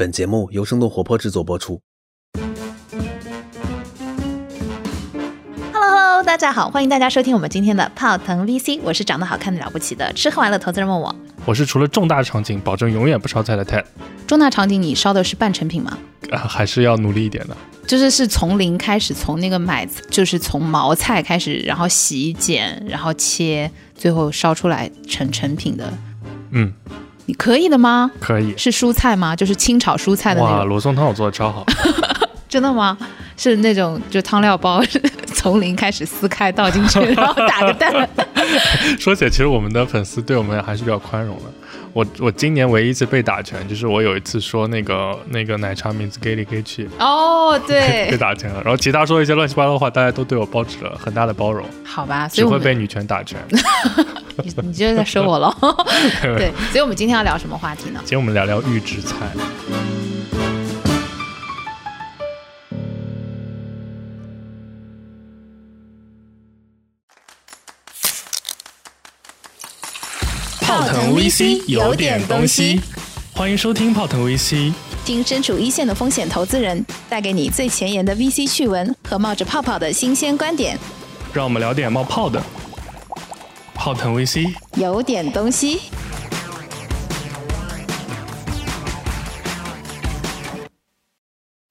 本节目由生动活泼制作播出。Hello Hello，大家好，欢迎大家收听我们今天的泡腾 VC，我是长得好看的了不起的吃喝玩乐投资人问我。我是除了重大场景保证永远不烧菜的 Ted，重大场景你烧的是半成品吗？啊，还是要努力一点的。就是是从零开始，从那个买，就是从毛菜开始，然后洗剪，然后切，最后烧出来成成品的。嗯，你可以的吗？可以。是蔬菜吗？就是清炒蔬菜的那哇，种？罗宋汤我做的超好。真的吗？是那种就汤料包 从零开始撕开倒进去，然后打个蛋。说起来，其实我们的粉丝对我们还是比较宽容的。我我今年唯一一次被打拳，就是我有一次说那个那个奶茶名字 “gay 里给去，哦，对被，打拳了。然后其他说一些乱七八糟的话，大家都对我保持了很大的包容，好吧，所只会被女权打拳。你你就是在说我喽。对，所以我们今天要聊什么话题呢？今天我们聊聊预制菜。泡腾 VC 有点东西，欢迎收听泡腾 VC。听身处一线的风险投资人带给你最前沿的 VC 趣闻和冒着泡泡的新鲜观点，让我们聊点冒泡的。泡腾 VC，有点东西。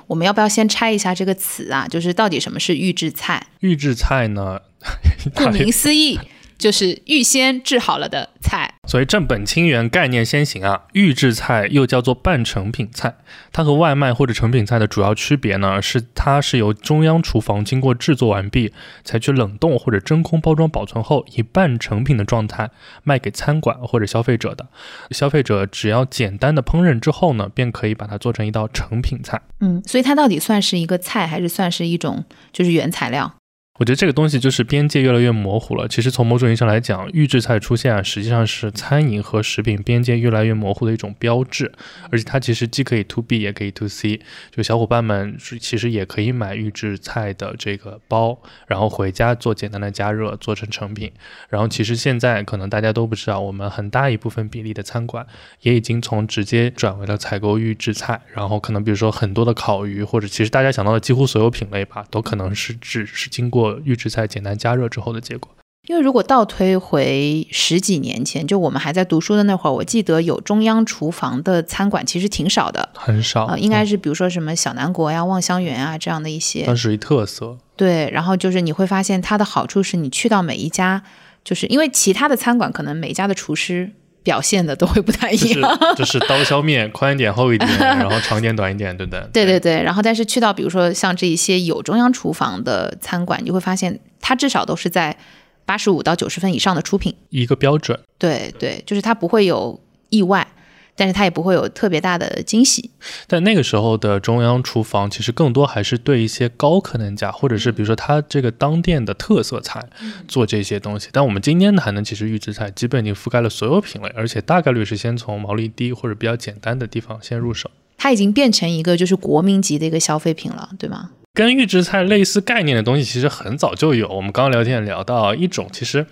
我们要不要先拆一下这个词啊？就是到底什么是预制菜？预制菜呢？顾名思义，就是预先制好了的菜。所以正本清源，概念先行啊。预制菜又叫做半成品菜，它和外卖或者成品菜的主要区别呢，是它是由中央厨房经过制作完毕，采取冷冻或者真空包装保存后，以半成品的状态卖给餐馆或者消费者的。消费者只要简单的烹饪之后呢，便可以把它做成一道成品菜。嗯，所以它到底算是一个菜，还是算是一种就是原材料？我觉得这个东西就是边界越来越模糊了。其实从某种意义上来讲，预制菜出现啊，实际上是餐饮和食品边界越来越模糊的一种标志。而且它其实既可以 to B 也可以 to C。就小伙伴们是其实也可以买预制菜的这个包，然后回家做简单的加热，做成成品。然后其实现在可能大家都不知道，我们很大一部分比例的餐馆也已经从直接转为了采购预制菜。然后可能比如说很多的烤鱼，或者其实大家想到的几乎所有品类吧，都可能是只是经过预制菜简单加热之后的结果。因为如果倒推回十几年前，就我们还在读书的那会儿，我记得有中央厨房的餐馆其实挺少的很少，啊、应该嗯是比如说什么小南国呀、望湘园啊这样的一些。它属于特色。对，然后就是你会发现它的好处是你去到每一家，就是因为其他的餐馆可能每家的厨师表现的都会不太一就是样。就是刀削面宽一点厚一点，然后长一点短一点，对不对？对对对，然后但是去到比如说像这一些有中央厨房的餐馆，你会发现它至少都是在八十五到九十分以上的出品。一个标准。对对，就是它不会有意外，但是它也不会有特别大的惊喜。但那个时候的中央厨房，其实更多还是对一些高客单价，或者是比如说它这个当店的特色菜做这些东西。但我们今天谈的其实预制菜，基本已经覆盖了所有品类，而且大概率是先从毛利低或者比较简单的地方先入手。它已经变成一个就是国民级的一个消费品了，对吗？跟预制菜类似概念的东西，其实很早就有。我们刚刚聊天也聊到一种，其实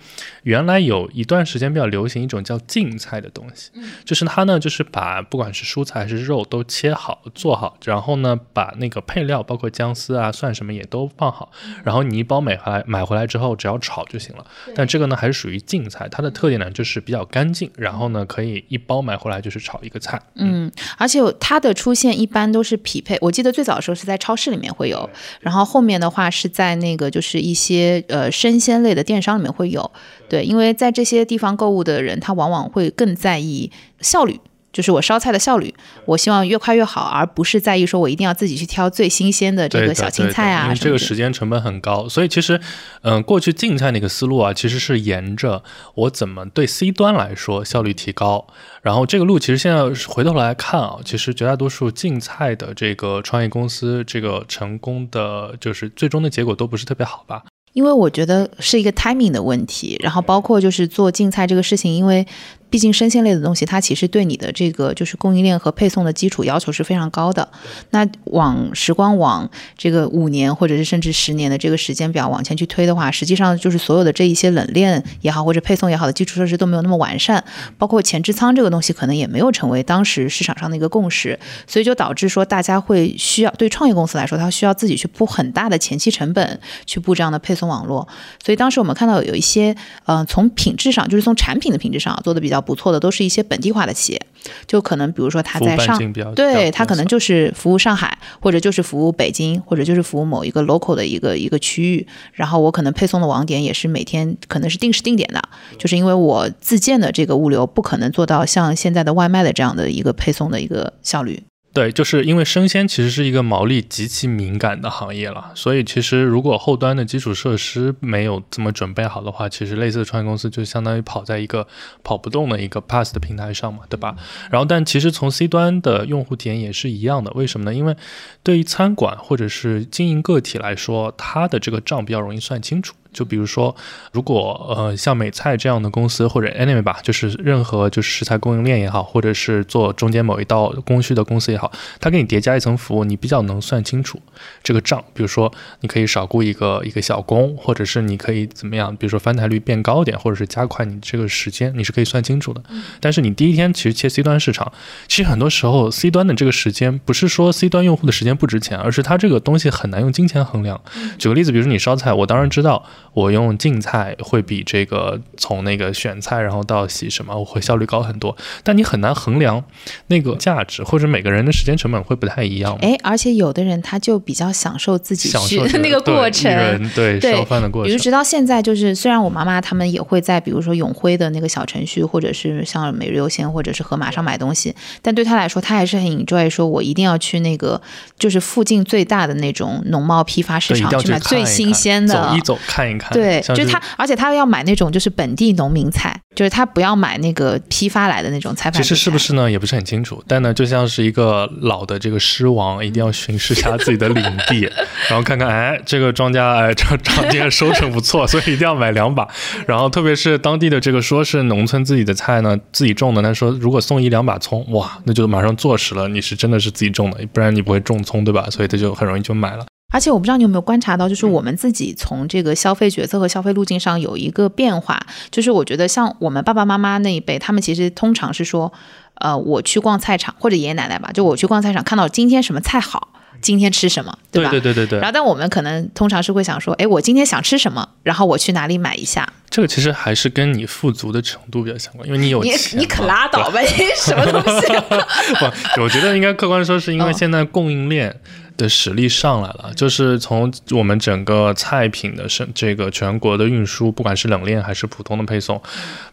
原来有一段时间比较流行一种叫净菜的东西，就是它呢，就是把不管是蔬菜还是肉都切好做好，然后呢，把那个配料包括姜丝啊、蒜什么也都放好，然后你一包买回来买回来之后，只要炒就行了。但这个呢，还是属于净菜，它的特点呢就是比较干净，然后呢，可以一包买回来就是炒一个菜。嗯，而且它的出现一般都是匹配，我记得最早的时候是在超市里面会有，然后后面的话是在那个就是一些呃生鲜类的电商里面会有。对，因为在这些地方购物的人，他往往会更在意效率。就是我烧菜的效率，我希望越快越好，而不是在意说我一定要自己去挑最新鲜的这个小青菜啊因为这个时间成本很高，所以其实，嗯、过去净菜那个思路啊，其实是沿着我怎么对 C 端来说效率提高，然后这个路其实现在回头来看啊，其实绝大多数净菜的这个创业公司，这个成功的就是最终的结果都不是特别好吧？因为我觉得是一个 timing 的问题，然后包括就是做竞菜这个事情，因为毕竟生鲜类的东西，它其实对你的这个就是供应链和配送的基础要求是非常高的。那往时光往这个五年或者是甚至十年的这个时间表往前去推的话，实际上就是所有的这一些冷链也好或者配送也好的基础设施都没有那么完善，包括前置仓这个东西可能也没有成为当时市场上的一个共识，所以就导致说大家会需要对创业公司来说，它需要自己去铺很大的前期成本去布这样的配送网络。所以当时我们看到有一些呃从品质上就是从产品的品质上做的比较不错的，都是一些本地化的企业，就可能比如说他在上，对他可能就是服务上海，或者就是服务北京，或者就是服务某一个 local 的一个一个区域，然后我可能配送的网点也是每天可能是定时定点的，就是因为我自建的这个物流不可能做到像现在的外卖的这样的一个配送的一个效率。对，就是因为生鲜其实是一个毛利极其敏感的行业了，所以其实如果后端的基础设施没有这么准备好的话，其实类似的创业公司就相当于跑在一个跑不动的一个 pass 的平台上嘛，对吧？然后，但其实从 C 端的用户体验也是一样的，为什么呢？因为对于餐馆或者是经营个体来说，它的这个账比较容易算清楚。就比如说，如果呃像美菜这样的公司，或者 anyway 吧，就是任何就是食材供应链也好，或者是做中间某一道工序的公司也好，它给你叠加一层服务，你比较能算清楚这个账。比如说，你可以少雇一个一个小工，或者是你可以怎么样？比如说翻台率变高点，或者是加快你这个时间，你是可以算清楚的。但是你第一天其实切 C 端市场，其实很多时候 C 端的这个时间不是说 C 端用户的时间不值钱，而是它这个东西很难用金钱衡量。举个例子，比如说你烧菜，我当然知道。我用净菜会比这个从那个选菜然后到洗什么，我会效率高很多。但你很难衡量那个价值，或者每个人的时间成本会不太一样。哎，而且有的人他就比较享受自己去那个过程，对烧饭的过程。比如直到现在，就是虽然我妈妈他们也会在比如说永辉的那个小程序，或者是像每日优鲜或者是盒马上买东西，但对他来说，他还是很 enjoy 说，我一定要去那个就是附近最大的那种农贸批发市场去买最新鲜的，走一走看一看。对，就是他，而且他要买那种就是本地农民菜，就是他不要买那个批发来的那种菜。其实是不是呢，也不是很清楚。但呢，就像是一个老的这个狮王，一定要巡视一下自己的领地，然后看看，哎，这个庄稼，哎，这庄稼收成不错，所以一定要买两把。然后特别是当地的这个说是农村自己的菜呢，自己种的，他说如果送一两把葱，哇，那就马上坐实了，你是真的是自己种的，不然你不会种葱，对吧？所以他就很容易就买了。而且我不知道你有没有观察到，就是我们自己从这个消费决策和消费路径上有一个变化，就是我觉得像我们爸爸妈妈那一辈，他们其实通常是说，呃，我去逛菜场或者爷爷奶奶吧，就我去逛菜场看到今天什么菜好，今天吃什么，对吧？对对对对对。然后但我们可能通常是会想说，哎，我今天想吃什么，然后我去哪里买一下。这个其实还是跟你富足的程度比较相关，因为你有钱。你可拉倒吧，你 什么东西？不，我觉得应该客观说，是因为现在供应链。的实力上来了，就是从我们整个菜品的生这个全国的运输，不管是冷链还是普通的配送，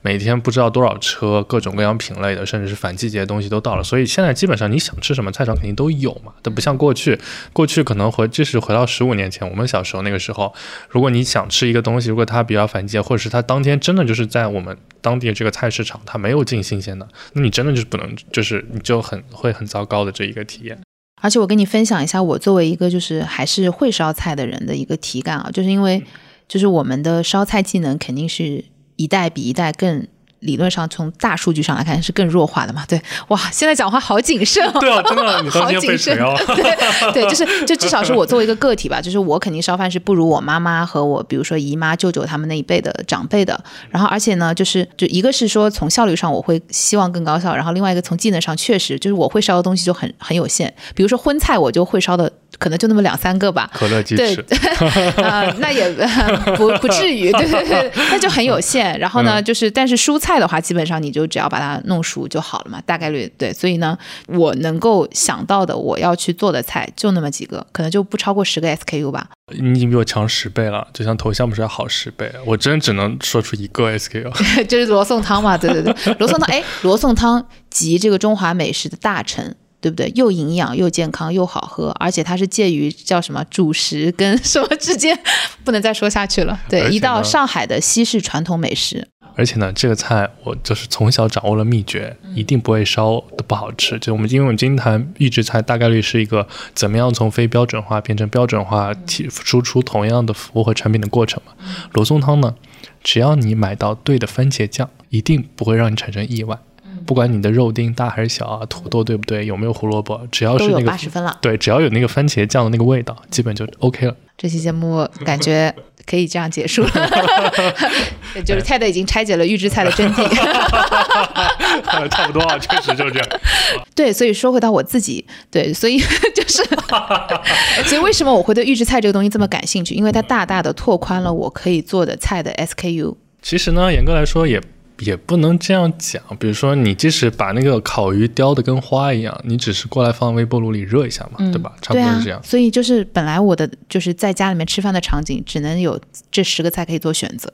每天不知道多少车，各种各样品类的，甚至是反季节的东西都到了。所以现在基本上你想吃什么，菜场肯定都有嘛。但不像过去，过去可能回即使回到十五年前，我们小时候那个时候，如果你想吃一个东西，如果它比较反季节，或者是它当天真的就是在我们当地这个菜市场，它没有进新鲜的，那你真的就是不能，就是你就很会很糟糕的这一个体验。而且我跟你分享一下，我作为一个就是还是会烧菜的人的一个体感啊，就是因为就是我们的烧菜技能肯定是一代比一代更。理论上从大数据上来看是更弱化的嘛？对，哇，现在讲话好谨慎哦。对啊，真的，好谨慎。对对，就是就至少是我作为一个个体吧，就是我肯定烧饭是不如我妈妈和我，比如说姨妈、舅舅他们那一辈的长辈的。然后而且呢，就是就一个是说从效率上我会希望更高效，然后另外一个从技能上确实就是我会烧的东西就很很有限。比如说荤菜我就会烧的可能就那么两三个吧。可乐鸡翅。啊，那也 不不至于，对对对，那就很有限。然后呢，就是但是蔬菜。的话，基本上你就只要把它弄熟就好了嘛，大概率对。所以呢，我能够想到的我要去做的菜就那么几个，可能就不超过十个 SKU 吧。你已经比我强十倍了，就像头像不是要好十倍，我真只能说出一个 SKU，就是罗宋汤嘛。对对对，罗宋汤，哎，罗宋汤集这个中华美食的大成，对不对？又营养又健康又好喝，而且它是介于叫什么主食跟什么之间，不能再说下去了。对，一道上海的西式传统美食。而且呢，这个菜我就是从小掌握了秘诀，一定不会烧的不好吃。就我们因为我们今天谈预制菜，大概率是一个怎么样从非标准化变成标准化，提输出同样的服务和产品的过程嘛。罗宋汤呢，只要你买到对的番茄酱，一定不会让你产生意外。不管你的肉丁大还是小啊，土豆对不对，有没有胡萝卜，只要有是那个八十分了。对，只要有那个番茄酱的那个味道，基本就 OK 了。这期节目感觉可以这样结束了，就是 TED 已经拆解了预制菜的真谛。差不多啊，确实就是这样。对，所以说回到我自己，对，所以就是，所以为什么我会对预制菜这个东西这么感兴趣？因为它大大的拓宽了我可以做的菜的 SKU。其实呢，严格来说也也不能这样讲。比如说，你即使把那个烤鱼雕的跟花一样，你只是过来放微波炉里热一下嘛，对吧？差不多是这样，。所以就是本来我的就是在家里面吃饭的场景，只能有这十个菜可以做选择。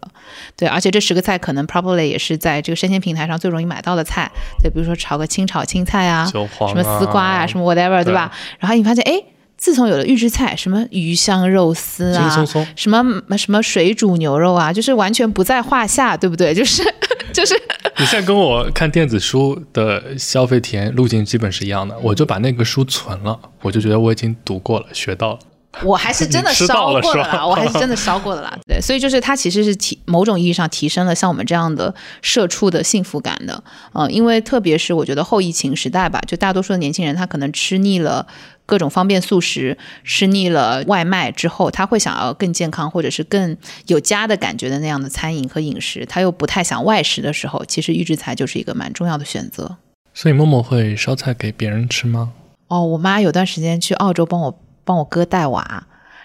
对，而且这十个菜可能 probably 也是在这个生鲜平台上最容易买到的菜。对，比如说炒个清炒青菜啊，什么丝瓜啊，什么 whatever，对吧？然后你发现，哎，自从有了预制菜，什么鱼香肉丝啊，松松。什么什么水煮牛肉啊，就是完全不在话下，对不对？就是就是 你现在跟我看电子书的消费体验路径基本是一样的，我就把那个书存了，我就觉得我已经读过了，学到了。我还是真的烧过的啦，我还是真的烧过的啦。对，所以就是它其实是提某种意义上提升了像我们这样的社畜的幸福感的。呃，因为特别是我觉得后疫情时代吧，就大多数的年轻人他可能吃腻了。各种方便速食，吃腻了外卖之后，他会想要更健康或者是更有家的感觉的那样的餐饮和饮食，他又不太想外食的时候，其实预制菜就是一个蛮重要的选择。所以默默会烧菜给别人吃吗？哦，我妈有段时间去澳洲帮我帮我哥带娃，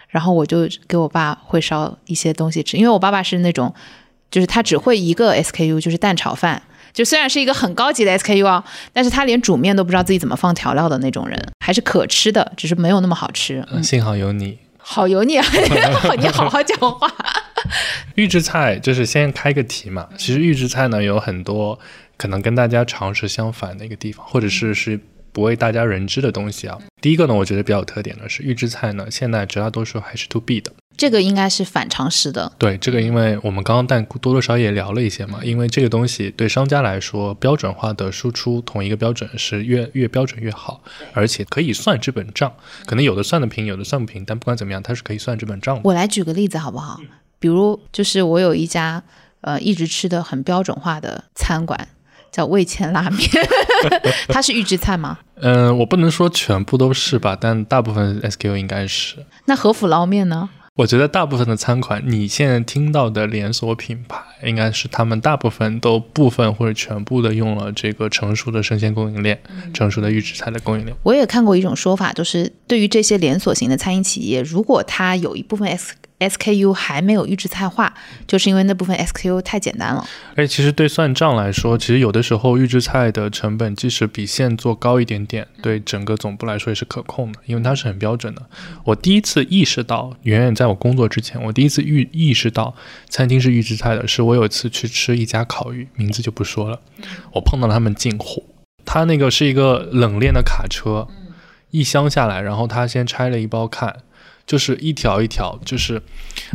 然后我就给我爸会烧一些东西吃，因为我爸爸是那种，就是他只会一个 SKU，就是蛋炒饭。就虽然是一个很高级的 SKU 啊，但是他连煮面都不知道自己怎么放调料的那种人，还是可吃的，只是没有那么好吃。嗯，幸好有你。好油腻啊！你好好讲话。预制菜就是先开个题嘛，其实预制菜呢有很多可能跟大家常识相反的一个地方，或者是是不为大家人知的东西啊。第一个呢，我觉得比较有特点的是预制菜呢，现在绝大多数还是 to B 的。这个应该是反常识的。对这个，因为我们刚刚但多多少少也聊了一些嘛，因为这个东西对商家来说，标准化的输出同一个标准是越越标准越好，而且可以算这本账。可能有的算得平，有的算不平，但不管怎么样，它是可以算这本账的。我来举个例子好不好？比如就是我有一家呃一直吃的很标准化的餐馆，叫味千拉面，它是预制菜吗？嗯、我不能说全部都是吧，但大部分 SKU 应该是。那和府捞面呢？我觉得大部分的餐馆，你现在听到的连锁品牌，应该是他们大部分都部分或者全部的用了这个成熟的生鲜供应链，成熟的预制菜的供应链。我也看过一种说法，就是对于这些连锁型的餐饮企业，如果它有一部分 S SKU 还没有预制菜化，就是因为那部分 SKU 太简单了。而且其实对算账来说，其实有的时候预制菜的成本即使比现做高一点点，对整个总部来说也是可控的，因为它是很标准的。我第一次意识到，远远在我工作之前，我第一次预意识到餐厅是预制菜的，是我有一次去吃一家烤鱼，名字就不说了，我碰到了他们进货，他那个是一个冷链的卡车，一箱下来，然后他先拆了一包看。就是一条一条，就是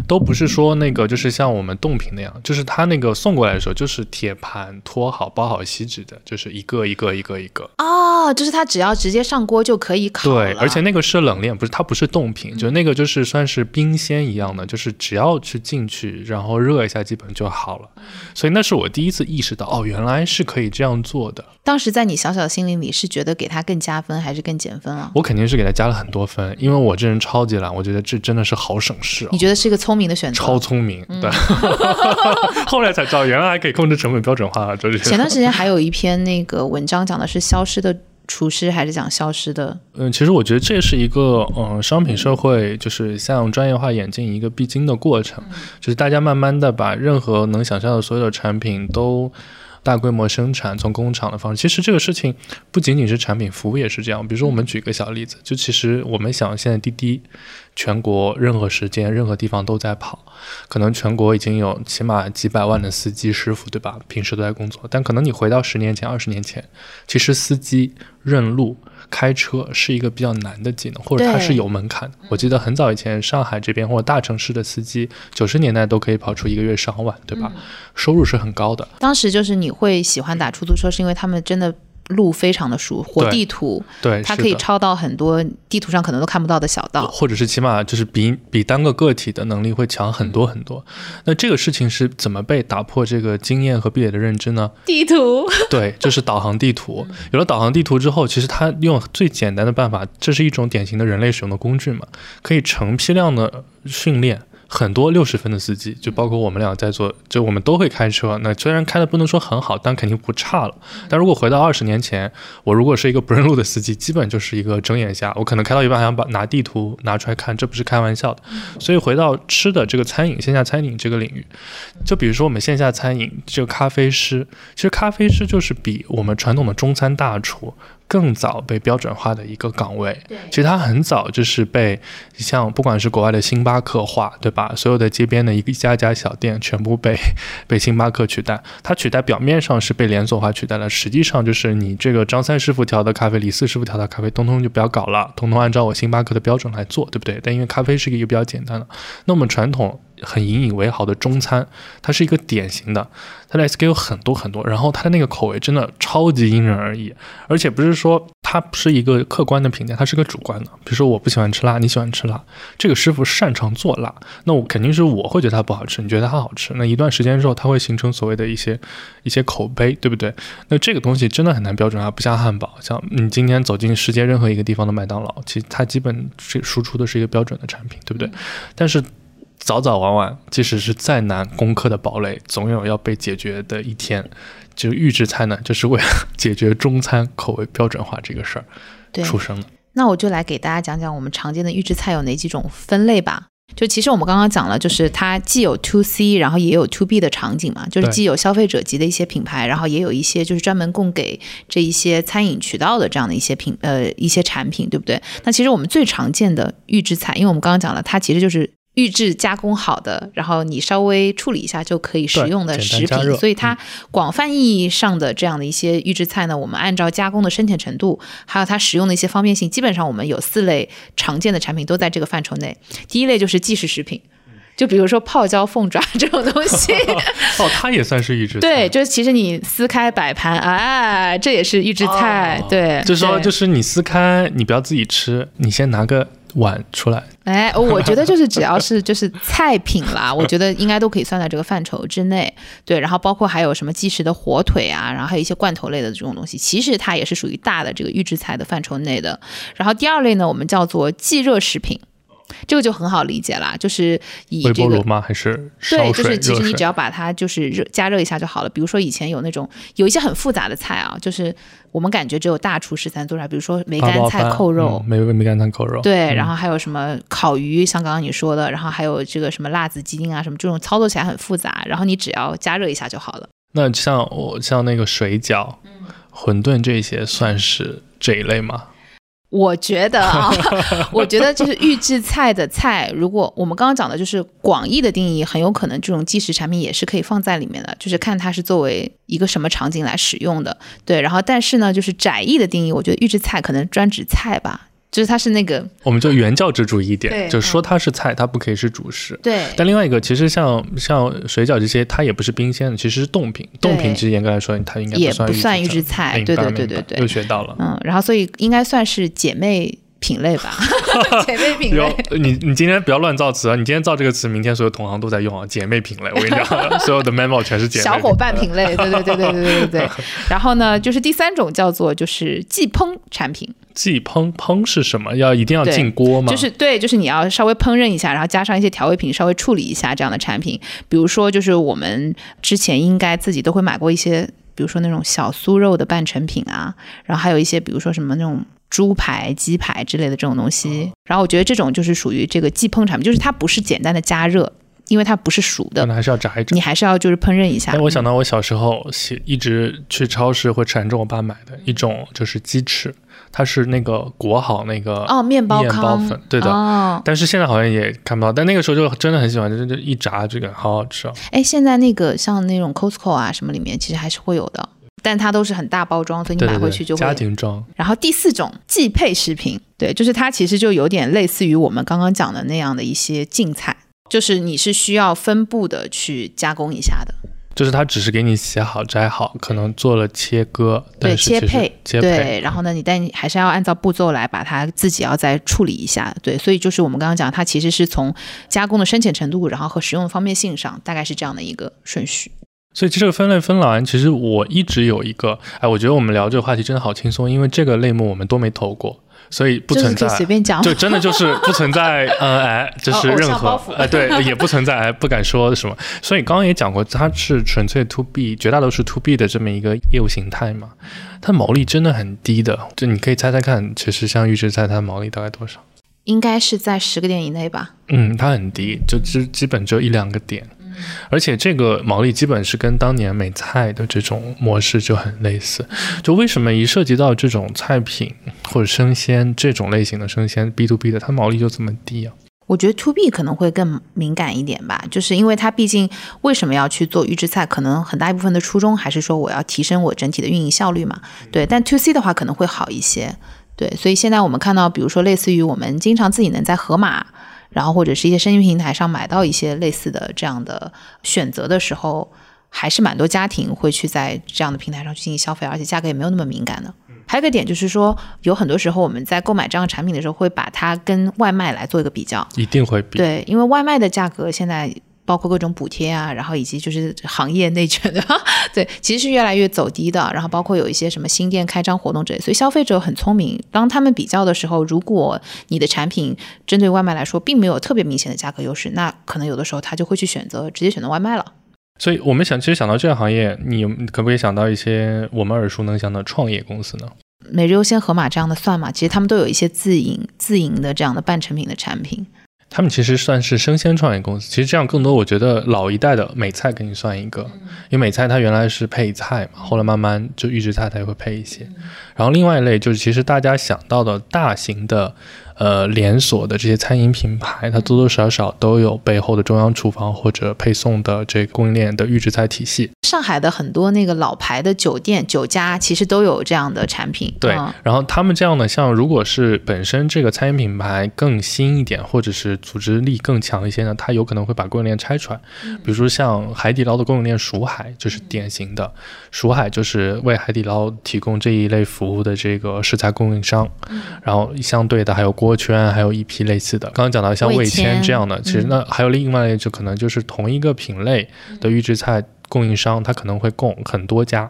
都不是说那个，就是像我们冻品那样，就是他那个送过来的时候，就是铁盘托好、包好锡纸的，就是一个一个一个一个。哦，就是它只要直接上锅就可以烤对，而且那个是冷链，不是它不是冻品，就那个就是算是冰鲜一样的，就是只要去进去，然后热一下，基本就好了。所以那是我第一次意识到，哦，原来是可以这样做的。当时在你小小的心灵里是觉得给它更加分还是更减分啊？我肯定是给他加了很多分，因为我这人超级懒，我觉得这真的是好省事、哦你。觉得是一个聪明的选择？超聪明，对。后来才知道，原来还可以控制成本标准化，就是前段时间 还有一篇那个文章讲的是消失的厨师，还是讲消失的？嗯，其实我觉得这是一个嗯、呃商品社会就是向专业化演进一个必经的过程，就是大家慢慢的把任何能想象的所有的产品都。大规模生产，从工厂的方式，其实这个事情不仅仅是产品，服务也是这样。比如说，我们举个小例子，就其实我们想，现在滴滴全国任何时间、任何地方都在跑，可能全国已经有起码几百万的司机师傅，对吧？平时都在工作，但可能你回到十年前、二十年前，其实司机认路。开车是一个比较难的技能，或者它是有门槛的。我记得很早以前，上海这边或者大城市的司机，九十年代都可以跑出一个月上万，对吧？收入是很高的。当时就是你会喜欢打出租车，是因为他们真的路非常的熟，火地图，对，它可以抄到很多地图上可能都看不到的小道。或者是起码就是比比单个个体的能力会强很多很多。那这个事情是怎么被打破这个经验和壁垒的认知呢？地图，对，就是导航地图。有了导航地图之后，其实它用最简单的办法，这是一种典型的人类使用的工具嘛，可以成批量的训练。很多六十分的司机，就包括我们俩在座，就我们都会开车。那虽然开的不能说很好，但肯定不差了。但如果回到二十年前，我如果是一个不认路的司机，基本就是一个睁眼瞎。我可能开到一半还想把拿地图拿出来看，这不是开玩笑的。所以回到吃的这个餐饮线下餐饮这个领域，就比如说我们线下餐饮这个咖啡师，其实咖啡师就是比我们传统的中餐大厨更早被标准化的一个岗位。其实它很早就是被像不管是国外的星巴克化，对吧？所有的街边的一个一家家小店全部被被星巴克取代。它取代表面上是被连锁化取代了，实际上就是你这个张三师傅调的咖啡，李四师傅调的咖啡，通通就不要搞了，通通按照我星巴克的标准来做，对不对？但因为咖啡是一个比较简单的，那我们传统很引以为豪的中餐，它是一个典型的，它的 SKU 很多很多，然后它的那个口味真的超级因人而异，而且不是说它不是一个客观的评价，它是个主观的。比如说我不喜欢吃辣，你喜欢吃辣，这个师傅擅长做辣，那我肯定是我会觉得它不好吃，你觉得它好吃，那一段时间之后，它会形成所谓的一些一些口碑，对不对？那这个东西真的很难标准化，不像汉堡，像你今天走进世界任何一个地方的麦当劳，其实它基本是输出的是一个标准的产品，对不对？但是早早晚晚，即使是再难攻克的堡垒，总有要被解决的一天。就预制菜呢，就是为了解决中餐口味标准化这个事儿对，出生的。那我就来给大家讲讲我们常见的预制菜有哪几种分类吧。就其实我们刚刚讲了，就是它既有 to C，然后也有 to B 的场景嘛，就是既有消费者级的一些品牌，然后也有一些就是专门供给这一些餐饮渠道的这样的一些品呃一些产品，对不对？那其实我们最常见的预制菜，因为我们刚刚讲了，它其实就是。预制加工好的，然后你稍微处理一下就可以食用的食品，所以它广泛意义上的这样的一些预制菜呢，我们按照加工的深浅程度，还有它使用的一些方便性，基本上我们有四类常见的产品都在这个范畴内。第一类就是即食食品，就比如说泡椒凤爪 这种东西，哦，它也算是预制菜。对，就是其实你撕开摆盘，哎，这也是预制菜，哦对，就是说就是你撕开，你不要自己吃，你先拿个碗出来。哎，我觉得就是只要是就是菜品啦，我觉得应该都可以算在这个范畴之内。对，然后包括还有什么即食的火腿啊，然后还有一些罐头类的这种东西，其实它也是属于大的这个预制菜的范畴内的。然后第二类呢，我们叫做即热食品。这个就很好理解啦，就是以这个微波炉吗？还是对，就是其实你只要把它就是热加热一下就好了。比如说以前有那种有一些很复杂的菜啊，就是我们感觉只有大厨师才能做出来，比如说梅干菜扣肉，嗯梅梅干菜扣肉。对，嗯然后还有什么烤鱼，像刚刚你说的，然后还有这个什么辣子鸡丁啊，什么这种操作起来很复杂，然后你只要加热一下就好了。那像我像那个水饺、馄饨这些，算是这一类吗？我觉得啊，我觉得就是预制菜的菜，如果我们刚刚讲的就是广义的定义，很有可能这种即食产品也是可以放在里面的，就是看它是作为一个什么场景来使用的。对，然后但是呢，就是窄义的定义，我觉得预制菜可能专指菜吧，就是它是那个我们就原教旨主义一点，对就说它是菜，它不可以是主食。对但另外一个，其实像像水饺这些，它也不是冰鲜的，其实是冻品。冻品其实严格来说，它应该也算不算预制制菜，对对对对对又，学到了。嗯，然后所以应该算是姐妹品类吧，姐妹品有类。你，你今天不要乱造词啊！你今天造这个词，明天所有同行都在用啊。姐妹品类，我跟你讲，所有的 memo 全是姐妹小伙伴品类，对对对对对对对对。然后呢，就是第三种叫做就是即烹产品，即烹烹是什么？要一定要进锅吗？就是对，就是你要稍微烹饪一下，然后加上一些调味品，稍微处理一下这样的产品。比如说，就是我们之前应该自己都会买过一些，比如说那种小酥肉的半成品啊，然后还有一些比如说什么那种。猪排、鸡排之类的这种东西，然后我觉得这种就是属于这个即烹产品，就是它不是简单的加热，因为它不是熟的可，能还是要炸一炸你。还是要就是烹饪一下。哎，我想到我小时候喜一直去超市会缠着我爸买的一种就是鸡翅，它是那个裹好那个哦，面包面包糠，粉，对的。哦，但是现在好像也看不到，但那个时候就真的很喜欢，就是就一炸这个好好吃哦。哎，现在那个像那种 Costco 啊什么里面，其实还是会有的，但它都是很大包装，所以你买回去就会。家庭装，然后第四种寄配食品，对，就是它其实就有点类似于我们刚刚讲的那样的一些净菜，就是你是需要分布的去加工一下的。就是它只是给你洗好摘好，可能做了切割，对切配，切配，对，然后呢，你但你还是要按照步骤来把它自己要再处理一下，对，所以就是我们刚刚讲，它其实是从加工的深浅程度，然后和使用的方便性上，大概是这样的一个顺序。所以其实这个分类分完，其实我一直有一个，哎，我觉得我们聊这个话题真的好轻松，因为这个类目我们都没投过，所以不存在就是可以随。便讲，就真的就是不存在，呃，哎，就是任何哎，对，也不存在，哎，不敢说什么。所以刚刚也讲过，它是纯粹 to B，绝大多数 to B 的这么一个业务形态嘛，它毛利真的很低的。就你可以猜猜看，其实像预制菜，它的毛利大概多少？应该是在十个点以内吧。嗯，它很低，就基基本只有一两个点，而且这个毛利基本是跟当年美菜的这种模式就很类似。就为什么一涉及到这种菜品或者生鲜这种类型的生鲜 B to B 的，它毛利就这么低啊？我觉得 to B 可能会更敏感一点吧，就是因为它毕竟为什么要去做预制菜，可能很大一部分的初衷还是说我要提升我整体的运营效率嘛。对，但 to C 的话可能会好一些。对，所以现在我们看到，比如说类似于我们经常自己能在盒马，然后或者是一些生鲜平台上买到一些类似的这样的选择的时候，还是蛮多家庭会去在这样的平台上去进行消费，而且价格也没有那么敏感的。还有一个点就是说，有很多时候我们在购买这样的产品的时候，会把它跟外卖来做一个比较。一定会比。对，因为外卖的价格现在包括各种补贴啊，然后以及就是行业内卷的，对，其实是越来越走低的。然后包括有一些什么新店开张活动之类，所以消费者很聪明，当他们比较的时候，如果你的产品针对外卖来说并没有特别明显的价格优势，那可能有的时候他就会去选择直接选择外卖了。所以我们想，其实想到这个行业，你可不可以想到一些我们耳熟能详的创业公司呢？每日优鲜、盒马这样的算嘛，其实他们都有一些自营自营的这样的半成品的产品。他们其实算是生鲜创业公司。其实这样更多，我觉得老一代的美菜给你算一个，因为美菜它原来是配菜嘛，后来慢慢就预制菜它也会配一些。然后另外一类就是其实大家想到的大型的。呃，连锁的这些餐饮品牌，它多多少少都有背后的中央厨房或者配送的这个供应链的预制菜体系。上海的很多那个老牌的酒店、酒家，其实都有这样的产品。对，嗯然后他们这样的，像如果是本身这个餐饮品牌更新一点，或者是组织力更强一些呢，它有可能会把供应链拆出来。比如说像海底捞的供应链蜀海就是典型的，蜀海就是为海底捞提供这一类服务的这个食材供应商。然后相对的还有锅圈，还有一批类似的。刚刚讲到像味味千千这样的，其实那还有另外一类，就可能就是同一个品类的预制菜供应商，它可能会供很多家。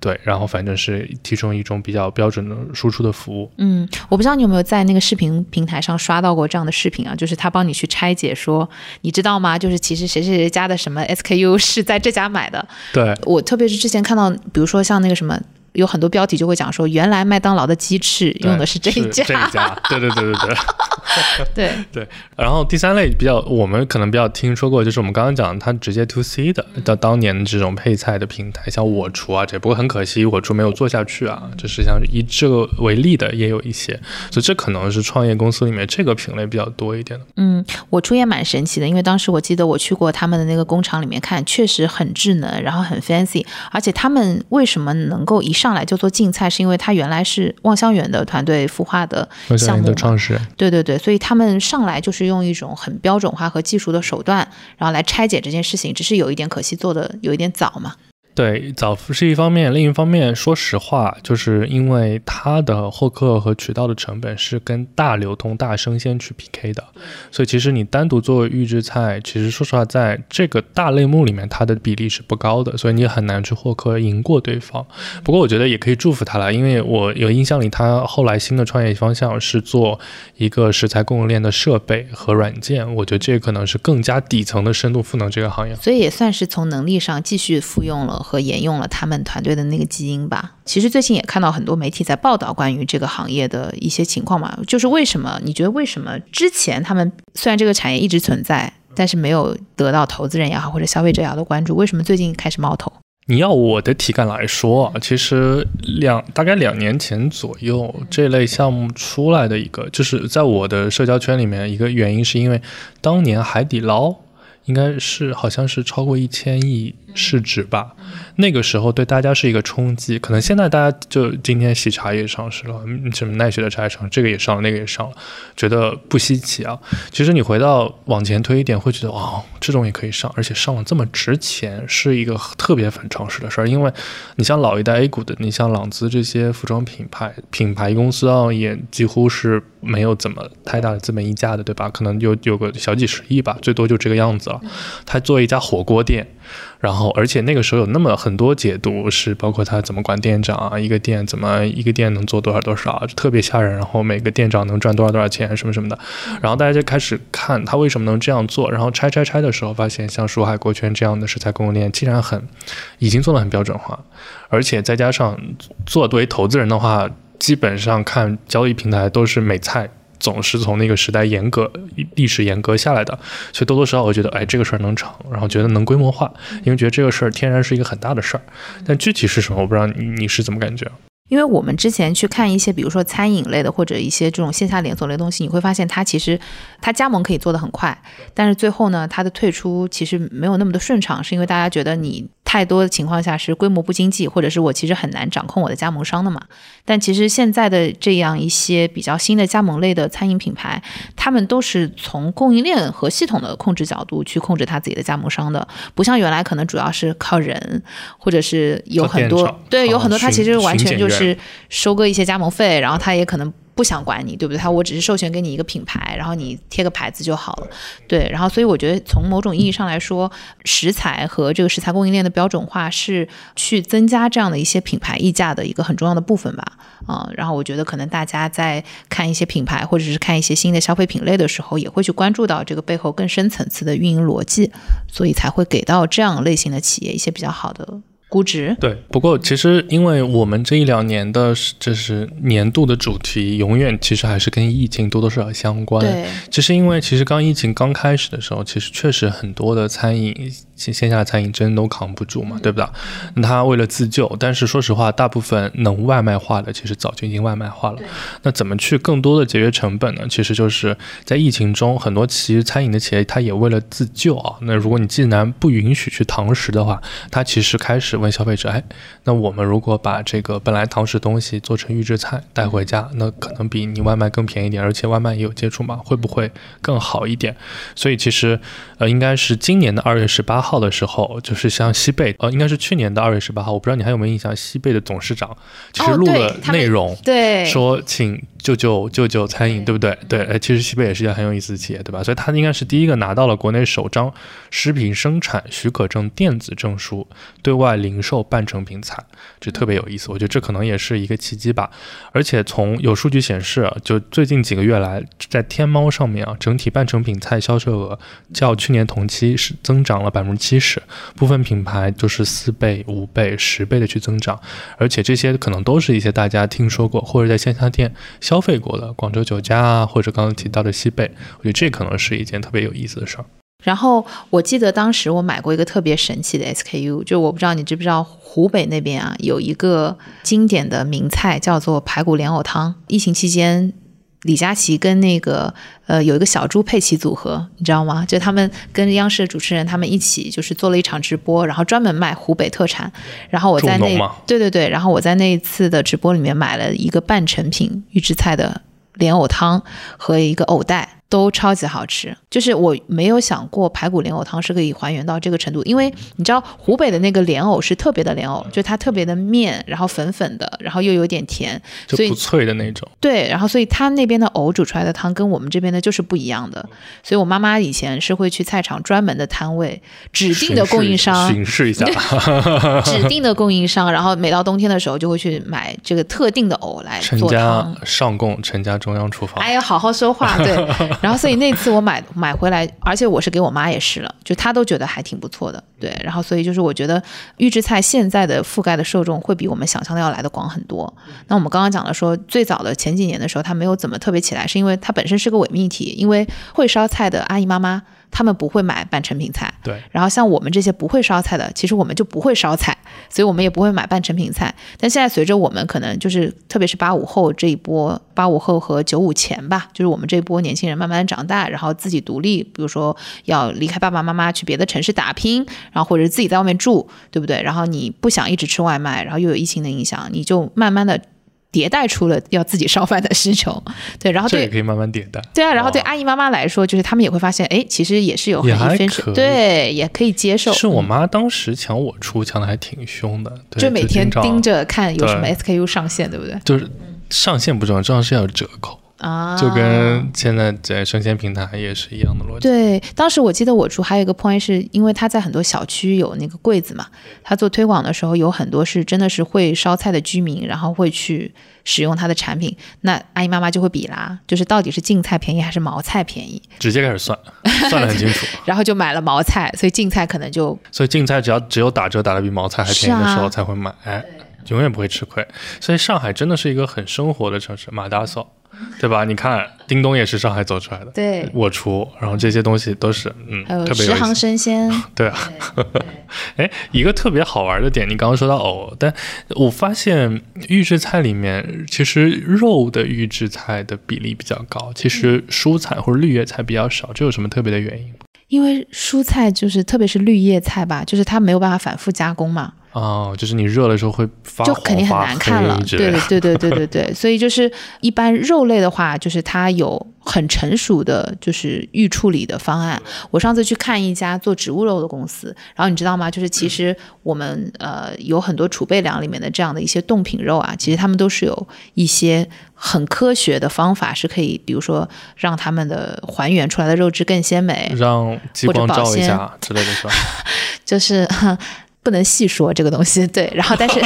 对，然后反正是提供一种比较标准的输出的服务。嗯，我不知道你有没有在那个视频平台上刷到过这样的视频啊？就是他帮你去拆解说，你知道吗？就是其实谁谁谁家的什么 SKU 是在这家买的。对，我特别是之前看到，比如说像那个什么。有很多标题就会讲说，原来麦当劳的鸡翅用的是这一家，这一家，对对对对对。对 对，然后第三类比较，我们可能比较听说过，就是我们刚刚讲它直接 to C 的，到当年的这种配菜的平台，像我厨啊这，不过很可惜我厨没有做下去啊，就是像以这个为例的也有一些，所以这可能是创业公司里面这个品类比较多一点的。嗯，我出也蛮神奇的，因为当时我记得我去过他们的那个工厂里面看，确实很智能，然后很 fancy，而且他们为什么能够一上来就做竞菜，是因为他原来是望香园的团队孵化的项目的创始人，对对对，所以他们上来就是用一种很标准化和技术的手段，然后来拆解这件事情，只是有一点可惜做的有一点早嘛。对，早是一方面，另一方面，说实话，就是因为它的获客和渠道的成本是跟大流通、大生鲜去 PK 的，所以其实你单独做预制菜，其实说实话，在这个大类目里面，它的比例是不高的，所以你很难去获客赢过对方。不过我觉得也可以祝福他了，因为我有印象里，他后来新的创业方向是做一个食材供应链的设备和软件，我觉得这可能是更加底层的深度赋能这个行业。所以也算是从能力上继续复用了和沿用了他们团队的那个基因吧。其实最近也看到很多媒体在报道关于这个行业的一些情况嘛，就是为什么你觉得为什么之前他们虽然这个产业一直存在，但是没有得到投资人也好或者消费者也好的关注，为什么最近开始冒头？你要我的体感来说啊，其实两大概两年前左右，这类项目出来的一个，就是在我的社交圈里面，一个原因是因为当年海底捞应该是好像是超过一千亿市值吧。那个时候对大家是一个冲击，可能现在大家就今天喜茶也上市了，什么奈雪的茶也上，这个也上了，那个也上了，觉得不稀奇啊。其实你回到往前推一点，会觉得哇，这种也可以上，而且上了这么值钱，是一个特别反常识的事儿。因为你像老一代 A 股的，你像朗姿这些服装品牌品牌公司啊，也几乎是没有怎么太大的资本溢价的，对吧？可能有有个小几十亿吧，最多就这个样子了。他做一家火锅店。然后，而且那个时候有那么很多解读，是包括他怎么管店长啊，一个店怎么一个店能做多少多少，就特别吓人。然后每个店长能赚多少多少钱，什么什么的。然后大家就开始看他为什么能这样做。然后拆拆拆的时候，发现像蜀海国权这样的食材供应链，竟然很已经做的很标准化，而且再加上做作为投资人的话，基本上看交易平台都是美菜。总是从那个时代严格历史严格下来的，所以多多少少我觉得，哎，这个事儿能成，然后觉得能规模化，因为觉得这个事儿天然是一个很大的事儿。但具体是什么，我不知道你你是怎么感觉？因为我们之前去看一些，比如说餐饮类的或者一些这种线下连锁类东西，你会发现它其实它加盟可以做得很快，但是最后呢，它的退出其实没有那么的顺畅，是因为大家觉得你。太多的情况下是规模不经济，或者是我其实很难掌控我的加盟商的嘛。但其实现在的这样一些比较新的加盟类的餐饮品牌，他们都是从供应链和系统的控制角度去控制他自己的加盟商的，不像原来可能主要是靠人，或者是有很多对有很多他其实完全就是收割一些加盟费，然后他也可能。不想管你，对不对？他我只是授权给你一个品牌，然后你贴个牌子就好了，对。然后所以我觉得从某种意义上来说，食材和这个食材供应链的标准化是去增加这样的一些品牌溢价的一个很重要的部分吧。嗯，然后我觉得可能大家在看一些品牌或者是看一些新的消费品类的时候，也会去关注到这个背后更深层次的运营逻辑，所以才会给到这样类型的企业一些比较好的。估值对，不过其实因为我们这一两年的就是年度的主题，永远其实还是跟疫情多多少少相关。对，其实因为其实刚疫情刚开始的时候，其实确实很多的餐饮。线线下餐饮真都扛不住嘛，对不对？那他为了自救，但是说实话，大部分能外卖化的，其实早就已经外卖化了。那怎么去更多的节约成本呢？其实就是在疫情中，很多其实餐饮的企业，它也为了自救啊。那如果你既然不允许去堂食的话，它其实开始问消费者：哎，那我们如果把这个本来堂食东西做成预制菜带回家，那可能比你外卖更便宜点，而且外卖也有接触嘛，会不会更好一点？所以其实，呃，应该是今年的二月十八号。号的时候，就是像西贝，呃，应该是去年的二月十八号，我不知道你还有没有印象，西贝的董事长其实录了内容，对，说请。救救救救餐饮，对不对？对，哎，其实西贝也是一家很有意思的企业，对吧？所以它应该是第一个拿到了国内首张食品生产许可证电子证书，对外零售半成品菜，这特别有意思。我觉得这可能也是一个契机吧。而且从有数据显示，就最近几个月来，在天猫上面啊，整体半成品菜销售额较去年同期是增长了百分之七十，部分品牌就是四倍、五倍、十倍的去增长。而且这些可能都是一些大家听说过或者在线下店。消费过的广州酒家啊，或者刚刚提到的西贝，我觉得这可能是一件特别有意思的事儿。然后我记得当时我买过一个特别神奇的 SKU，就我不知道你知不知道，湖北那边啊有一个经典的名菜叫做排骨莲藕汤。疫情期间。李佳琦跟那个呃有一个小猪佩奇组合，你知道吗？就他们跟央视的主持人他们一起，就是做了一场直播，然后专门卖湖北特产。然后我在那对对对，然后我在那一次的直播里面买了一个半成品预制菜的莲藕汤和一个藕带。都超级好吃，就是我没有想过排骨莲藕汤是可以还原到这个程度，因为你知道湖北的那个莲藕是特别的莲藕，就它特别的面，然后粉粉的，然后又有点甜，所以不脆的那种。对，然后所以它那边的藕煮出来的汤跟我们这边的就是不一样的，所以我妈妈以前是会去菜场专门的摊位，指定的供应商巡视一下，指定的供应商，然后每到冬天的时候就会去买这个特定的藕来做汤。上供陈家中央厨房。哎呀，好好说话，对。然后，所以那次我买买回来，而且我是给我妈也试了，就她都觉得还挺不错的。对，然后所以就是我觉得预制菜现在的覆盖的受众会比我们想象的要来的广很多。那我们刚刚讲了说，最早的前几年的时候，它没有怎么特别起来，是因为它本身是个伪命题，因为会烧菜的阿姨妈妈。他们不会买半成品菜。对，然后像我们这些不会烧菜的，其实我们就不会烧菜，所以我们也不会买半成品菜。但现在随着我们可能就是，特别是八五后这一波，八五后和九五前吧，就是我们这一波年轻人慢慢长大，然后自己独立，比如说要离开爸爸妈妈去别的城市打拼，然后或者是自己在外面住，对不对？然后你不想一直吃外卖，然后又有疫情的影响，你就慢慢的。迭代出了要自己烧饭的需求，对，然后对这也可以慢慢迭代。对啊，然后对阿姨妈妈来说，就是他们也会发现，哎，其实也是有很分可以。对，也可以接受。是我嗯妈当时抢我出，抢的还挺凶的，对就每天盯着看有什么 SKU 上线，对不对？就是上线不重要，重要是要有折扣，啊，就跟现在在生鲜平台也是一样的逻辑。对，当时我记得我住还有一个 point 是因为他在很多小区有那个柜子嘛，他做推广的时候有很多是真的是会烧菜的居民，然后会去使用他的产品，那阿姨妈妈就会比啦，就是到底是净菜便宜还是毛菜便宜，直接开始算，算得很清楚。然后就买了毛菜，所以净菜可能就所以净菜只要只有打折打的比毛菜还便宜的时候才会买，哎，永远不会吃亏。所以上海真的是一个很生活的城市，马大嫂，对吧？你看叮咚也是上海走出来的，对，我厨，然后这些东西都是嗯还有特别有意十行。生鲜，对啊，哎，一个特别好玩的点，你刚刚说到藕，但我发现预制菜里面其实肉的预制菜的比例比较高，其实蔬菜或者绿叶菜比较少，这有什么特别的原因？因为蔬菜就是特别是绿叶菜吧，就是它没有办法反复加工嘛，哦，就是你热的时候会发就肯定很发难看了对对对对对 对对，所以就是一般肉类的话，就是它有很成熟的就是预处理的方案。我上次去看一家做植物肉的公司，然后你知道吗？就是其实我们呃有很多储备粮里面的这样的一些冻品肉啊，其实他们都是有一些很科学的方法，是可以比如说让他们的还原出来的肉质更鲜美，让激光照一鲜下之类的是吧？就是不能细说这个东西，对，然后但是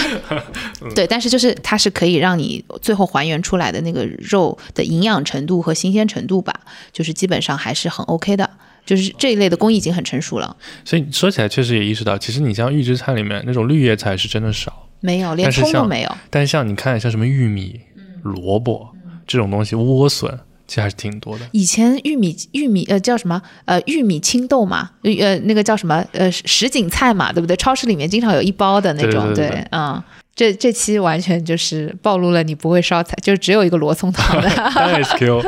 对，但是就是它是可以让你最后还原出来的那个肉的营养程度和新鲜程度吧，就是基本上还是很 OK 的。就是这一类的工艺已经很成熟了，所以说起来确实也意识到，其实你像预制菜里面那种绿叶菜是真的少，没有连葱都没有。但是像你看像什么玉米、萝卜这种东西，莴笋其实还是挺多的。以前玉米玉米呃叫什么呃玉米青豆嘛，呃那个叫什么呃什锦菜嘛，对不对？超市里面经常有一包的那种，对对对对嗯。这这期完全就是暴露了你不会烧菜，就只有一个罗宋汤的。单 SQ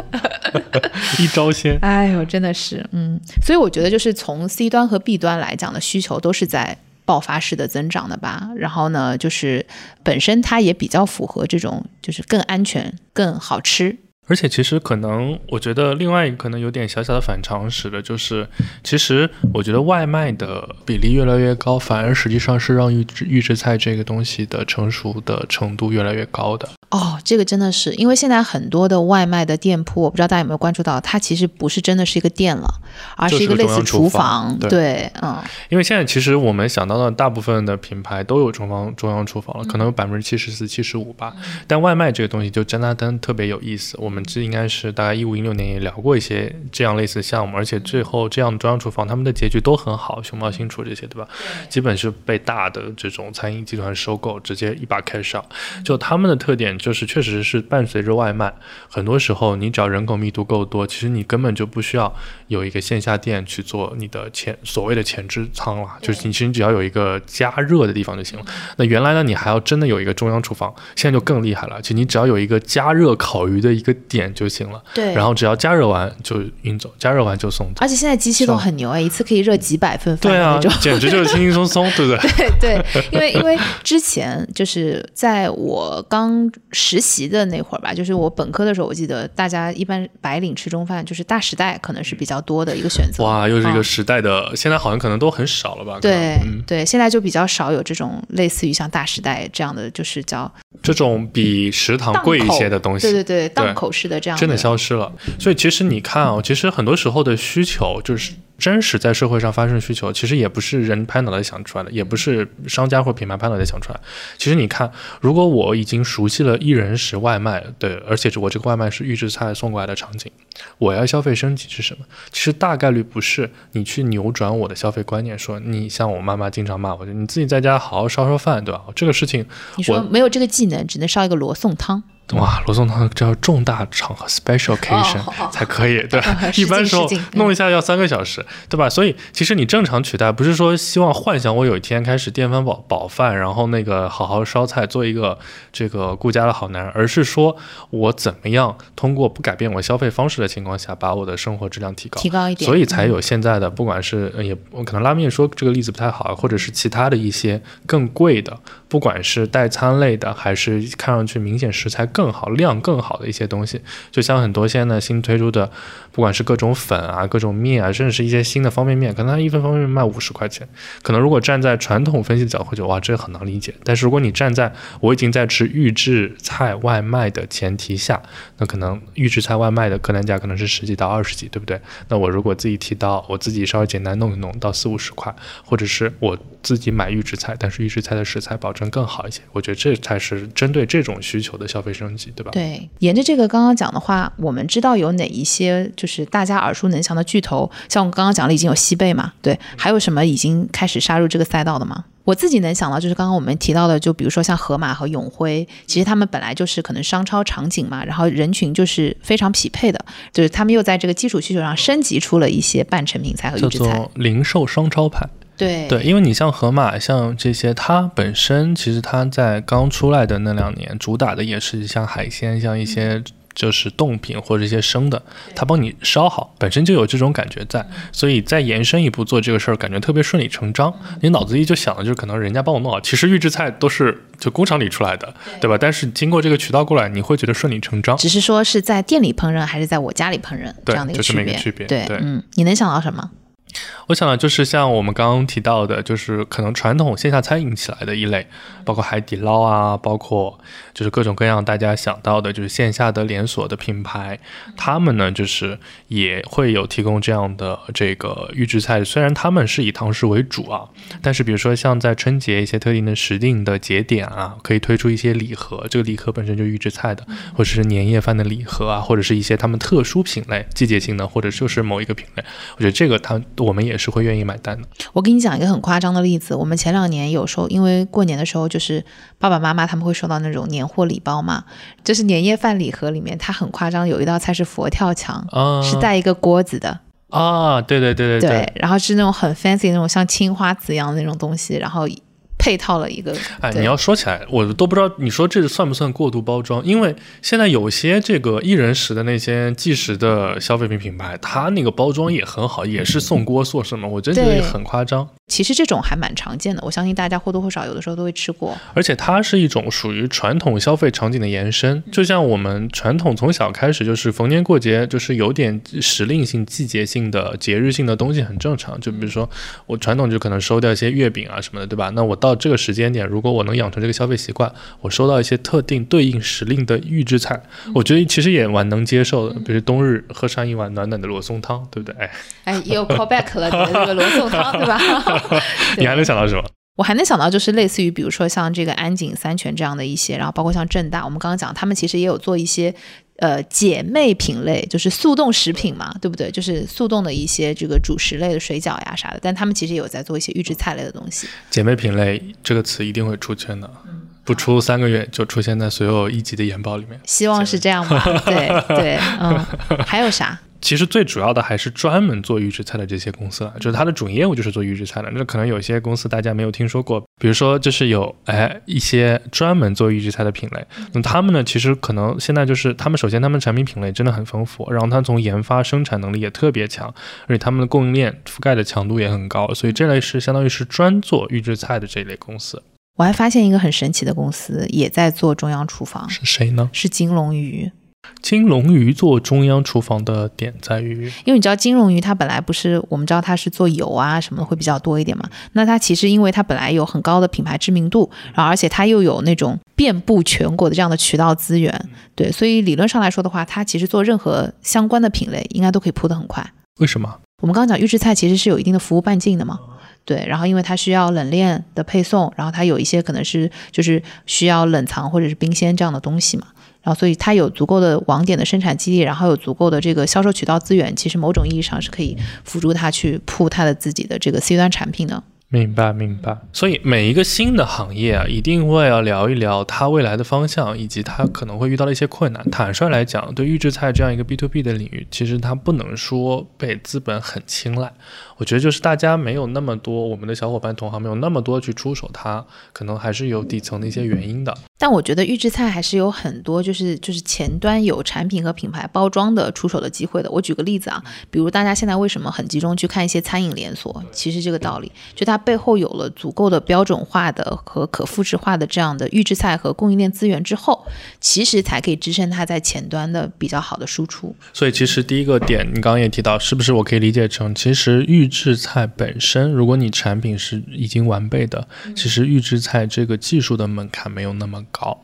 一招鲜，哎呦，真的是，嗯，所以我觉得就是从 C 端和 B 端来讲的需求都是在爆发式的增长的吧。然后呢，就是本身它也比较符合这种就是更安全、更好吃。而且其实可能，我觉得另外一个可能有点小小的反常识的，就是其实我觉得外卖的比例越来越高，反而实际上是让预制预制菜这个东西的成熟的程度越来越高的。哦，这个真的是，因为现在很多的外卖的店铺，我不知道大家有没有关注到，它其实不是真的是一个店了，而是一个类似厨厨房对对，嗯，因为现在其实我们想到的大部分的品牌都有中方中央厨房了，可嗯能有百分之七十四、七十五吧。但外卖这个东西就真的真特别有意思。我们这应该是大概一五一六年也聊过一些这样类似的项目，而且最后这样的中央厨房他们的结局都很好，熊猫新厨这些对吧？基本是被大的这种餐饮集团收购，直接一把 cash out。就他们的特点就是确实是伴随着外卖，很多时候你只要人口密度够多，其实你根本就不需要有一个线下店去做你的前所谓的前置仓了，就是你其实只要有一个加热的地方就行了。那原来呢，你还要真的有一个中央厨房，现在就更厉害了，其实你只要有一个加热烤鱼的一个点就行了，对。然后只要加热完就运走，加热完就送走。而且现在机器都很牛哎，一次可以热几百份饭对啊简直就是轻轻松松，对不对？对对，因为因为之前就是在我刚实习的那会儿吧，就是我本科的时候，我记得大家一般白领吃中饭就是大时代可能是比较多的一个选择。哇，又是一个嗯时代的，现在好像可能都很少了吧？对、嗯，对，现在就比较少有这种类似于像大时代这样的，就是叫这种比食堂贵一些的东西，对对对，档口式的这样真的消失了。所以其实你看哦，其实很多时候的需求就是真实在社会上发生的需求，其实也不是人拍脑袋想出来的，也不是商家或品牌拍脑袋想出来。其实你看，如果我已经熟悉了一人食外卖，对，而且我这个外卖是预制菜送过来的场景，我要消费升级是什么？其实大概率不是你去扭转我的消费观念，说你像我妈妈经常骂我，就你自己在家好好烧烧饭，对吧？这个事情你说我没有这个技能，只能烧一个罗宋汤。哇，罗宋汤这要重大场合 special occasion 哦才可以，对哦，一般时候弄一下要三个小时，对吧？所以其实你正常取代，不是说希望幻想我有一天开始电饭煲煲饭，然后那个好好烧菜，做一个这个顾家的好男人，而是说我怎么样通过不改变我消费方式的情况下，把我的生活质量提高，提高一点，所以才有现在的，不管是呃也我可能拉面说这个例子不太好，或者是其他的一些更贵的，不管是代餐类的，还是看上去明显食材更好、量更好的一些东西，就像很多现在新推出的，不管是各种粉啊、各种面啊，甚至是一些新的方便面，可能它一份方便面卖五十块钱，可能如果站在传统分析的角度，会觉得哇，这很难理解。但是如果你站在我已经在吃预制菜外卖的前提下，那可能预制菜外卖的客单价可能是十几到二十几，对不对？那我如果自己提到我自己稍微简单弄一弄到四五十块，或者是我自己买预制菜，但是预制菜的食材保证更好一些，我觉得这才是针对这种需求的消费升级，对吧？对，沿着这个刚刚讲的话，我们知道有哪一些就是大家耳熟能详的巨头，像我们刚刚讲了已经有西贝嘛，对，还有什么已经开始杀入这个赛道的吗？我自己能想到就是刚刚我们提到的，就比如说像盒马和永辉，其实他们本来就是可能商超场景嘛，然后人群就是非常匹配的，就是他们又在这个基础需求上升级出了一些半成品菜和预叫制菜。做零售商超派。对对，因为你像盒马，像这些，它本身其实它在刚出来的那两年，主打的也是像海鲜，像一些就是冻品或者一些生的，它帮你烧好，本身就有这种感觉在，所以再延伸一步做这个事儿，感觉特别顺理成章。你脑子里就想的就是可能人家帮我弄好，其实预制菜都是就工厂里出来的，对吧？但是经过这个渠道过来，你会觉得顺理成章。只是说是在店里烹饪还是在我家里烹饪这对样的一个区别。区别对对嗯，你能想到什么？我想呢就是像我们刚刚提到的，就是可能传统线下餐饮起来的一类，包括海底捞啊，包括就是各种各样大家想到的，就是线下的连锁的品牌，他们呢就是也会有提供这样的这个预制菜，虽然他们是以堂食为主啊，但是比如说像在春节一些特定的时定的节点啊，可以推出一些礼盒，这个礼盒本身就预制菜的，或者是年夜饭的礼盒啊，或者是一些他们特殊品类、季节性的，或者就是某一个品类，我觉得这个他我们也是会愿意买单的。我给你讲一个很夸张的例子，我们前两年有时候因为过年的时候，就是爸爸妈妈他们会收到那种年货礼包嘛，就是年夜饭礼盒里面，它很夸张，有一道菜是佛跳墙，啊，是带一个锅子的，啊，对对对对。对，然后是那种很 fancy 那种像青花瓷一样的那种东西，然后配套了一个，哎，你要说起来，我都不知道你说这算不算过度包装？因为现在有些这个一人食的那些即食的消费品品牌，它那个包装也很好，也是送锅送什么，我真觉得对很夸张。其实这种还蛮常见的，我相信大家或多或少有的时候都会吃过。而且它是一种属于传统消费场景的延伸，就像我们传统从小开始就是逢年过节，就是有点时令性、季节性的、节日性的东西很正常。就比如说我传统就可能收掉一些月饼啊什么的，对吧？那我到这个时间点，如果我能养成这个消费习惯，我收到一些特定对应时令的预制菜，我觉得其实也蛮能接受的。比如冬日喝上一碗暖暖的罗宋汤，对不对？哎，哎，也有 callback 了，你的这个罗宋汤，对吧？你还能想到什么？我还能想到就是类似于，比如说像这个安井三泉这样的一些，然后包括像正大，我们刚刚讲，他们其实也有做一些呃姐妹品类，就是速冻食品嘛，对不对？就是速冻的一些这个主食类的水饺呀啥的，但他们其实也有在做一些预制菜类的东西。姐妹品类这个词一定会出圈的，不出三个月就出现在所有一级的研报里面。希望是这样吧？对对，嗯，还有啥？其实最主要的还是专门做预制菜的这些公司了，就是它的主业务就是做预制菜的。那可能有些公司大家没有听说过，比如说就是有哎一些专门做预制菜的品类，那他们呢其实可能现在就是他们首先他们产品品类真的很丰富，然后它从研发生产能力也特别强，而且他们的供应链覆盖的强度也很高，所以这类是相当于是专做预制菜的这一类公司。我还发现一个很神奇的公司，也在做中央厨房，是谁呢？是金龙鱼。金龙鱼做中央厨房的点在于，因为你知道金龙鱼它本来不是我们知道它是做油啊什么的会比较多一点嘛，那它其实因为它本来有很高的品牌知名度，然后而且它又有那种遍布全国的这样的渠道资源，对，所以理论上来说的话，它其实做任何相关的品类应该都可以铺得很快。为什么？我们刚刚讲预制菜其实是有一定的服务半径的嘛，对，然后因为它需要冷链的配送，然后它有一些可能是就是需要冷藏或者是冰鲜这样的东西嘛，然后所以它有足够的网点的生产基地，然后有足够的这个销售渠道资源，其实某种意义上是可以辅助它去铺它的自己的这个 C 端产品的。明白，明白。所以每一个新的行业啊，一定会要聊一聊它未来的方向，以及它可能会遇到的一些困难。坦率来讲，对预制菜这样一个 B to B 的领域，其实它不能说被资本很青睐。我觉得就是大家没有那么多，我们的小伙伴同行没有那么多去出手，它可能还是有底层的一些原因的。但我觉得预制菜还是有很多，就是就是前端有产品和品牌包装的出手的机会的。我举个例子啊，比如大家现在为什么很集中去看一些餐饮连锁？其实这个道理，就它背后有了足够的标准化的和可复制化的这样的预制菜和供应链资源之后，其实才可以支撑它在前端的比较好的输出。所以其实第一个点，你刚刚也提到，是不是我可以理解成，其实预制菜本身，如果你产品是已经完备的，其实预制菜这个技术的门槛没有那么高。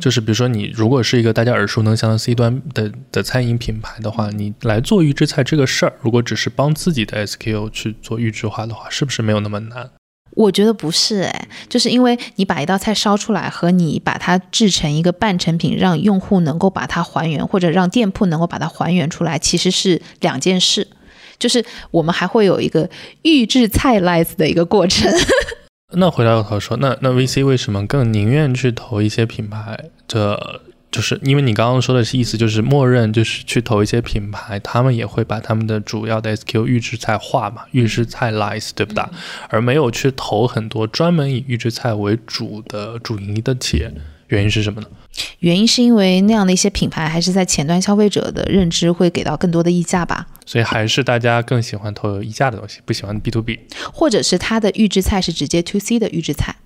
就是比如说，你如果是一个大家耳熟能详的 C 端的的餐饮品牌的话，你来做预制菜这个事儿，如果只是帮自己的 SKU 去做预制化的话，是不是没有那么难？我觉得不是，哎，就是因为你把一道菜烧出来，和你把它制成一个半成品，让用户能够把它还原，或者让店铺能够把它还原出来，其实是两件事。就是我们还会有一个预制菜 life 的一个过程。那回到头说，那那 VC 为什么更宁愿去投一些品牌？这就是因为你刚刚说的是意思，就是默认就是去投一些品牌，他们也会把他们的主要的 SQ 预制菜化嘛，预制菜 lies 对不对？而没有去投很多专门以预制菜为主的主营的企业。原因是什么呢？原因是因为那样的一些品牌还是在前端消费者的认知会给到更多的溢价吧，所以还是大家更喜欢投有溢价的东西，不喜欢 B to B，或者是它的预制菜是直接 To C 的预制菜，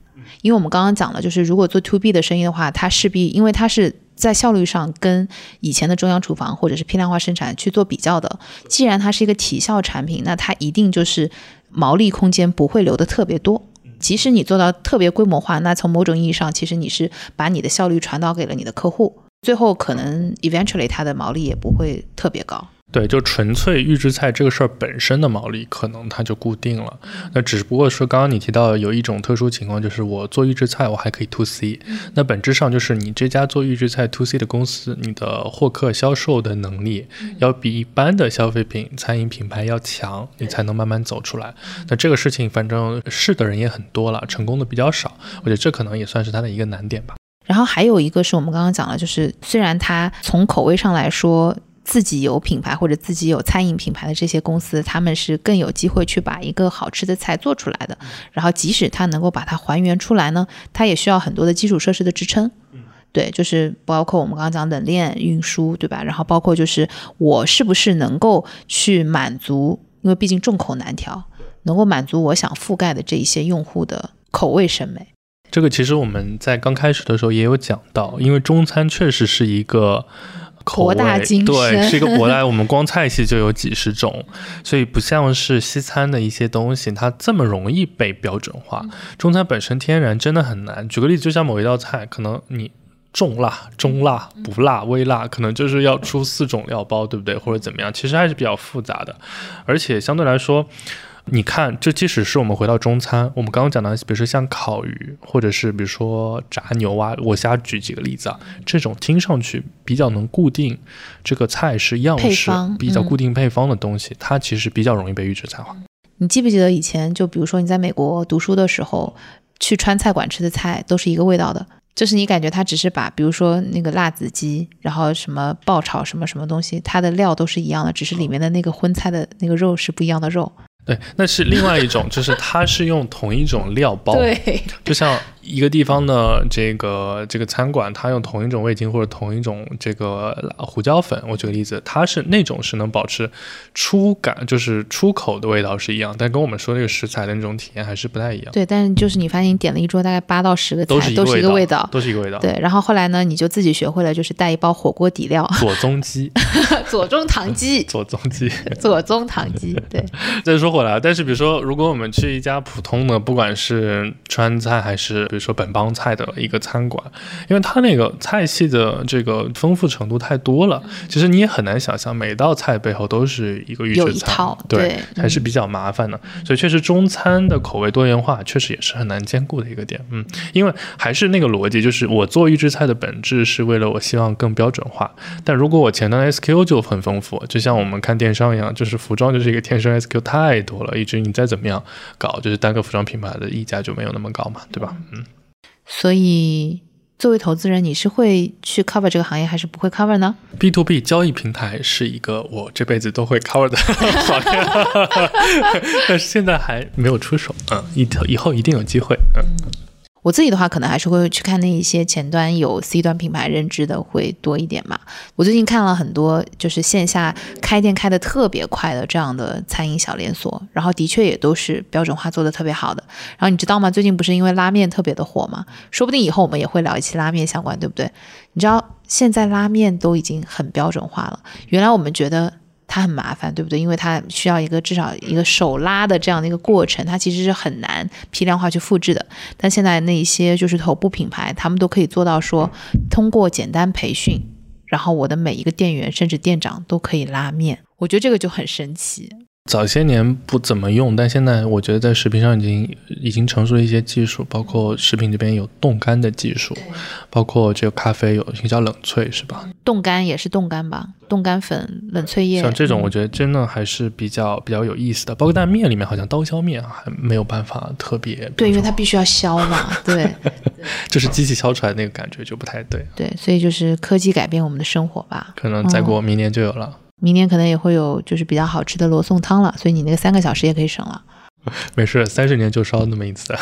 因为我们刚刚讲了，就是如果做 To B 的生意的话，它势必因为它是在效率上跟以前的中央厨房或者是批量化生产去做比较的，既然它是一个体效产品，那它一定就是毛利空间不会留的特别多。即使你做到特别规模化，那从某种意义上，其实你是把你的效率传导给了你的客户，最后可能 eventually 它的毛利也不会特别高。对，就纯粹预制菜这个事儿本身的毛利可能它就固定了。那只不过说刚刚你提到有一种特殊情况，就是我做预制菜我还可以 to C，那本质上就是你这家做预制菜 to C 的公司，你的获客销售的能力要比一般的消费品餐饮品牌要强，你才能慢慢走出来。那这个事情反正试的人也很多了，成功的比较少，我觉得这可能也算是它的一个难点吧。然后还有一个是我们刚刚讲了，就是虽然它从口味上来说。自己有品牌或者自己有餐饮品牌的这些公司，他们是更有机会去把一个好吃的菜做出来的。然后，即使他能够把它还原出来呢，它也需要很多的基础设施的支撑。对，就是包括我们刚刚讲冷链运输，对吧？然后包括就是我是不是能够去满足，因为毕竟众口难调，能够满足我想覆盖的这一些用户的口味审美。这个其实我们在刚开始的时候也有讲到，因为中餐确实是一个。博大精深，对，是一个博大。我们光菜系就有几十种，所以不像是西餐的一些东西，它这么容易被标准化。中餐本身天然真的很难。举个例子，就像某一道菜，可能你重辣、中辣、不辣、微辣，可能就是要出四种料包，对不对？或者怎么样，其实还是比较复杂的，而且相对来说。你看，这即使是我们回到中餐，我们刚刚讲的，比如说像烤鱼，或者是比如说炸牛蛙，我瞎举几个例子啊，这种听上去比较能固定这个菜式样式、比较固定配方的东西，它其实比较容易被预制菜化。你记不记得以前，就比如说你在美国读书的时候，去川菜馆吃的菜都是一个味道的，就是你感觉它只是把，比如说那个辣子鸡，然后什么爆炒什么什么东西，它的料都是一样的，只是里面的那个荤菜的那个肉是不一样的肉。对，那是另外一种，就是它是用同一种料包，对，就像。一个地方的这个这个餐馆，它用同一种味精或者同一种这个胡椒粉，我举个例子，它是那种是能保持出感，就是出口的味道是一样，但跟我们说那个食材的那种体验还是不太一样。对，但是就是你发现你点了一桌大概八到十个菜，都是一个味道，都是一个味道。对，然后后来呢，你就自己学会了，就是带一包火锅底料，左宗基，左宗棠鸡，左宗鸡，左宗棠鸡。对。再说回来，但是比如说，如果我们去一家普通的，不管是川菜还是比如说本帮菜的一个餐馆，因为它那个菜系的这个丰富程度太多了，其实你也很难想象每道菜背后都是一个预制菜，对对，还是比较麻烦的。所以确实中餐的口味多元化，确实也是很难兼顾的一个点。嗯，因为还是那个逻辑，就是我做预制菜的本质是为了我希望更标准化，但如果我前端 SKU 就很丰富，就像我们看电商一样，就是服装就是一个天生 SKU 太多了，以至于你再怎么样搞，就是单个服装品牌的溢价就没有那么高嘛，对吧？嗯，所以作为投资人，你是会去 cover 这个行业，还是不会 cover 呢？B to B 交易平台是一个我这辈子都会 cover 的 行业，但是现在还没有出手，嗯，以以后一定有机会，嗯。我自己的话，可能还是会去看那一些前端有 C 端品牌认知的会多一点嘛。我最近看了很多，就是线下开店开的特别快的这样的餐饮小连锁，然后的确也都是标准化做的特别好的。然后你知道吗？最近不是因为拉面特别的火嘛？说不定以后我们也会聊一期拉面相关，对不对？你知道现在拉面都已经很标准化了，原来我们觉得。它很麻烦，对不对？因为它需要一个至少一个手拉的这样的一个过程，它其实是很难批量化去复制的。但现在那一些就是头部品牌，他们都可以做到说，通过简单培训，然后我的每一个店员甚至店长都可以拉面。我觉得这个就很神奇。早些年不怎么用，但现在我觉得在食品上已经已经成熟了一些技术，包括食品这边有冻干的技术，包括这个咖啡有一个叫冷萃，是吧？冻干也是冻干吧，冻干粉、冷萃液，像这种，嗯我觉得真的还是比较比较有意思的。包括但面里面好像刀削面还没有办法特别，对，因为它必须要削嘛，对就是机器削出来那个感觉就不太对，对，所以就是科技改变我们的生活吧。可能再过明年就有了。明年可能也会有就是比较好吃的罗宋汤了，所以你那个三个小时也可以省了。没事，三十年就烧那么一次。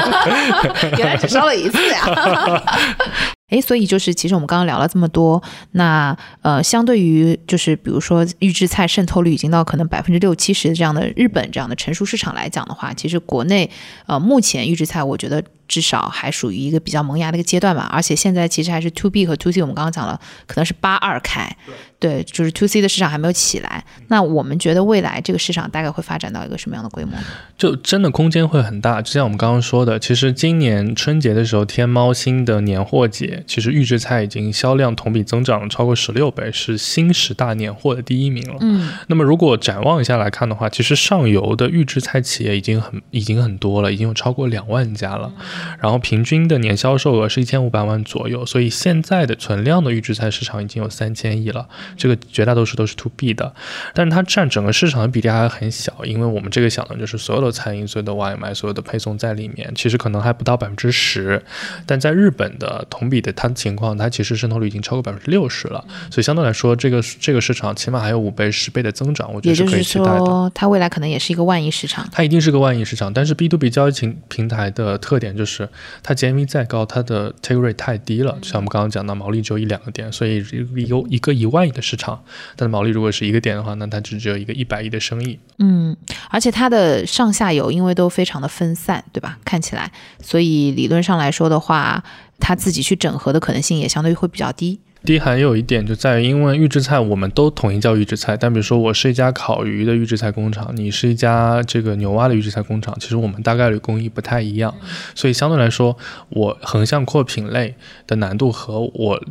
原来只烧了一次呀！哎，所以就是，其实我们刚刚聊了这么多，那呃，相对于就是比如说预制菜渗透率已经到可能百分之六七十这样的日本这样的成熟市场来讲的话，其实国内呃目前预制菜，我觉得至少还属于一个比较萌芽的一个阶段吧。而且现在其实还是 to B 和 to C，我们刚刚讲了，可能是八二开，对，就是 to C 的市场还没有起来。那我们觉得未来这个市场大概会发展到一个什么样的规模？就真的空间会很大，就像我们刚刚说的，其实今年春节的时候，天猫新的年货节，其实预制菜已经销量同比增长了超过十六倍，是新十大年货的第一名了。嗯，那么如果展望一下来看的话，其实上游的预制菜企业已经很已经很多了，已经有超过两万家了，然后平均的年销售额是一千五百万左右，所以现在的存量的预制菜市场已经有三千亿了，这个绝大多数都是 to B 的，但是它占整个市场的比例还很小，因为我们这个想的就是所有的餐饮、所有的外卖、所有的配送在里面，其实可能还不到百分之十，但在日本的同比的它情况，它其实渗透率已经超过百分之六十了，所以相对来说，这个这个市场起码还有五倍、十倍的增长，我觉得就是可以期待的。说，它未来可能也是一个万亿市场。它一定是个万亿市场，但是 B to B 交易平平台的特点就是它 GMV 再高，它的 take rate 太低了，就像我们刚刚讲到，毛利只有一两个点，所以有一个一万亿的市场，但毛利如果是一个点的话，那它就只有一个一百亿的生意。嗯，而且它的上下游因为都非常的分散，对吧？看起来，所以理论上来说的话，它自己去整合的可能性也相对会比较低。第一还有一点就在于，因为预制菜我们都统一叫预制菜，但比如说我是一家烤鱼的预制菜工厂，你是一家这个牛蛙的预制菜工厂，其实我们大概率工艺不太一样，所以相对来说，我横向扩品类的难度和我。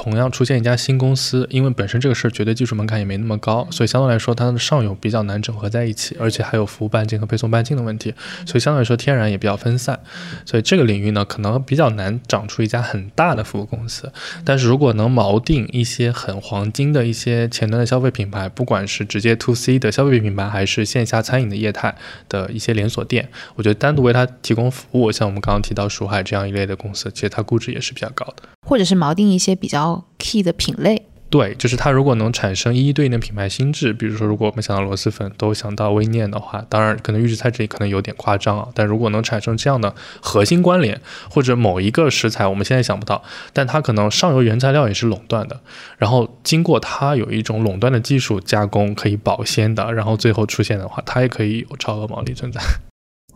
同样出现一家新公司，因为本身这个事儿绝对技术门槛也没那么高，所以相对来说它的上游比较难整合在一起，而且还有服务半径和配送半径的问题，所以相对来说天然也比较分散。所以这个领域呢，可能比较难长出一家很大的服务公司。但是如果能锚定一些很黄金的一些前端的消费品牌，不管是直接 to C 的消费品牌，还是线下餐饮的业态的一些连锁店，我觉得单独为它提供服务，像我们刚刚提到蜀海这样一类的公司，其实它估值也是比较高的。或者是锚定一些比较 key 的品类。对，就是它如果能产生一一对应的品牌心智，比如说如果我们想到螺蛳粉，都想到微念的话，当然可能预制菜这里可能有点夸张啊，但如果能产生这样的核心关联，或者某一个食材我们现在想不到，但它可能上游原材料也是垄断的，然后经过它有一种垄断的技术加工可以保鲜的，然后最后出现的话，它也可以有超额毛利存在。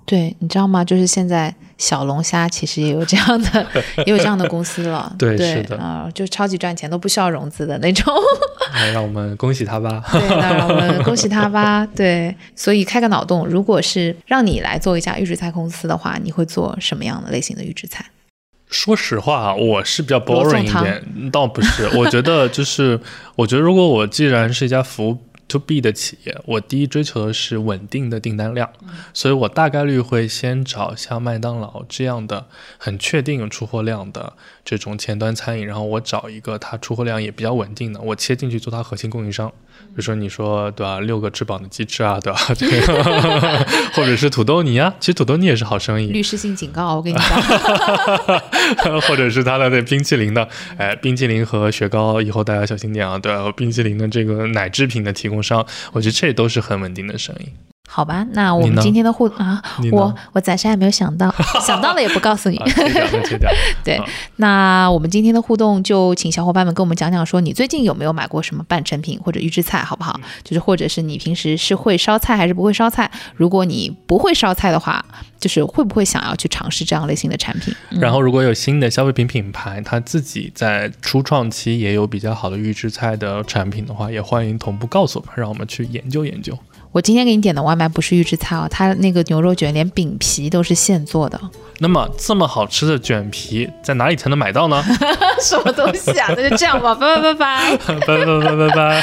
对，你知道吗？就是现在小龙虾其实也有这样的，也有这样的公司了。对对，是的啊、就超级赚钱，都不需要融资的那种。那让我们恭喜他吧。对，那让我们恭喜他吧。对，所以开个脑洞，如果是让你来做一家预制菜公司的话，你会做什么样的类型的预制菜？说实话，我是比较 boring 一点，倒不是。我觉得就是，我觉得如果我既然是一家服务 to B 的企业，我第一追求的是稳定的订单量，所以我大概率会先找像麦当劳这样的很确定有出货量的这种前端餐饮，然后我找一个它出货量也比较稳定的，我切进去做它核心供应商。比如说你说对吧，六个翅膀的鸡翅啊，对吧？这个或者是土豆泥啊，其实土豆泥也是好生意。律师性警告，我跟你讲。或者是它的那冰淇淋的，哎，冰淇淋和雪糕，以后大家小心点啊，对吧？冰淇淋的这个奶制品的提供商，我觉得这都是很稳定的生意。好吧，那我们今天的互啊我我暂时还没有想到，想到了也不告诉你。对啊，那我们今天的互动就请小伙伴们跟我们讲讲，说你最近有没有买过什么半成品或者预制菜，好不好？就是或者是你平时是会烧菜还是不会烧菜？如果你不会烧菜的话，就是会不会想要去尝试这样类型的产品？嗯然后，如果有新的消费品品牌，它自己在初创期也有比较好的预制菜的产品的话，也欢迎同步告诉我们，让我们去研究研究。我今天给你点的外卖不是预制菜哦，它那个牛肉卷连饼皮都是现做的，那么，这么好吃的卷皮在哪里才能买到呢？什么东西啊？那就这样吧，拜拜 拜拜。拜拜拜拜拜。